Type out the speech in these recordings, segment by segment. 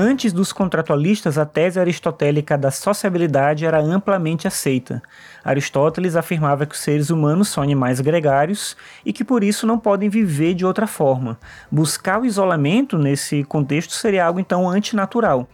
Antes dos contratualistas, a tese aristotélica da sociabilidade era amplamente aceita. Aristóteles afirmava que os seres humanos são animais gregários e que por isso não podem viver de outra forma. Buscar o isolamento nesse contexto seria algo então antinatural.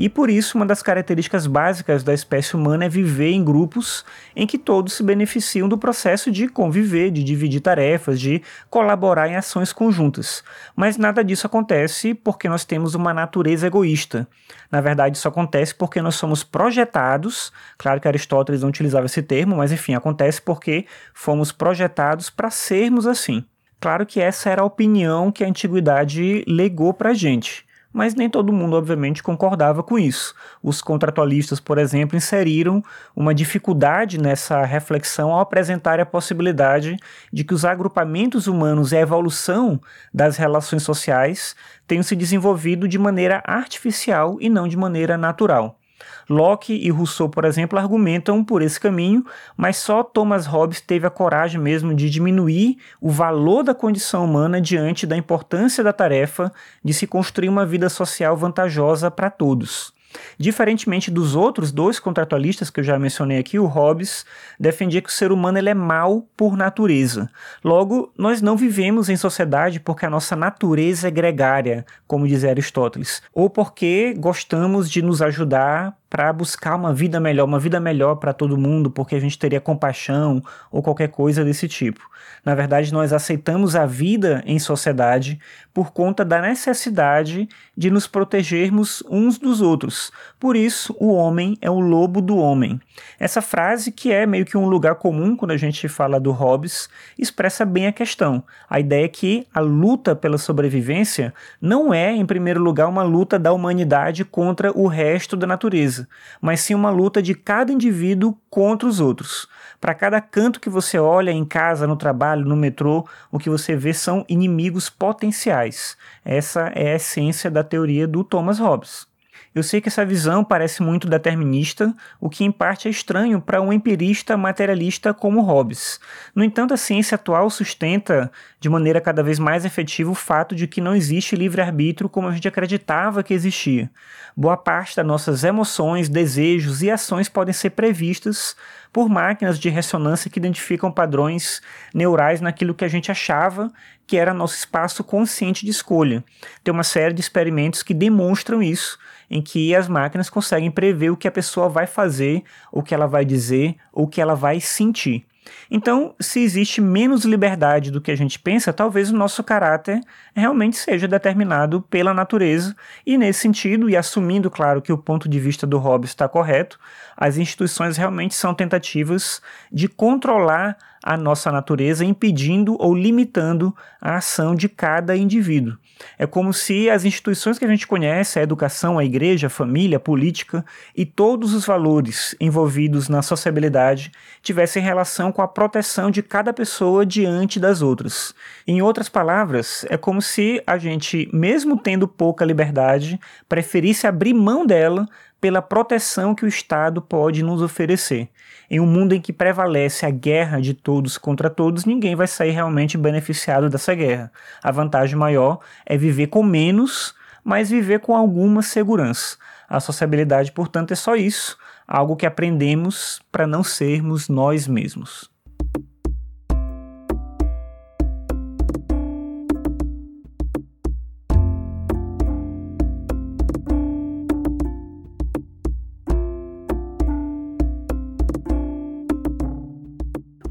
E por isso, uma das características básicas da espécie humana é viver em grupos em que todos se beneficiam do processo de conviver, de dividir tarefas, de colaborar em ações conjuntas. Mas nada disso acontece porque nós temos uma natureza egoísta. Na verdade, isso acontece porque nós somos projetados. Claro que Aristóteles não utilizava esse termo, mas enfim, acontece porque fomos projetados para sermos assim. Claro que essa era a opinião que a antiguidade legou para a gente mas nem todo mundo, obviamente, concordava com isso. Os contratualistas, por exemplo, inseriram uma dificuldade nessa reflexão ao apresentar a possibilidade de que os agrupamentos humanos e a evolução das relações sociais tenham se desenvolvido de maneira artificial e não de maneira natural. Locke e Rousseau, por exemplo, argumentam por esse caminho, mas só Thomas Hobbes teve a coragem mesmo de diminuir o valor da condição humana diante da importância da tarefa de se construir uma vida social vantajosa para todos. Diferentemente dos outros dois contratualistas que eu já mencionei aqui, o Hobbes defendia que o ser humano ele é mau por natureza. Logo, nós não vivemos em sociedade porque a nossa natureza é gregária, como dizia Aristóteles, ou porque gostamos de nos ajudar para buscar uma vida melhor, uma vida melhor para todo mundo, porque a gente teria compaixão ou qualquer coisa desse tipo. Na verdade, nós aceitamos a vida em sociedade por conta da necessidade de nos protegermos uns dos outros. Por isso, o homem é o lobo do homem. Essa frase, que é meio que um lugar comum quando a gente fala do Hobbes, expressa bem a questão. A ideia é que a luta pela sobrevivência não é, em primeiro lugar, uma luta da humanidade contra o resto da natureza mas sim uma luta de cada indivíduo contra os outros. Para cada canto que você olha em casa, no trabalho, no metrô, o que você vê são inimigos potenciais. Essa é a essência da teoria do Thomas Hobbes. Eu sei que essa visão parece muito determinista, o que em parte é estranho para um empirista materialista como Hobbes. No entanto, a ciência atual sustenta de maneira cada vez mais efetiva o fato de que não existe livre-arbítrio como a gente acreditava que existia. Boa parte das nossas emoções, desejos e ações podem ser previstas por máquinas de ressonância que identificam padrões neurais naquilo que a gente achava que era nosso espaço consciente de escolha. Tem uma série de experimentos que demonstram isso, em que as máquinas conseguem prever o que a pessoa vai fazer, o que ela vai dizer, o que ela vai sentir. Então, se existe menos liberdade do que a gente pensa, talvez o nosso caráter realmente seja determinado pela natureza, e nesse sentido, e assumindo, claro, que o ponto de vista do Hobbes está correto, as instituições realmente são tentativas de controlar a nossa natureza, impedindo ou limitando a ação de cada indivíduo. É como se as instituições que a gente conhece, a educação, a igreja, a família, a política e todos os valores envolvidos na sociabilidade tivessem relação com a proteção de cada pessoa diante das outras. Em outras palavras, é como se a gente, mesmo tendo pouca liberdade, preferisse abrir mão dela pela proteção que o Estado pode nos oferecer. Em um mundo em que prevalece a guerra de todos contra todos, ninguém vai sair realmente beneficiado dessa guerra. A vantagem maior é viver com menos, mas viver com alguma segurança. A sociabilidade, portanto, é só isso, algo que aprendemos para não sermos nós mesmos.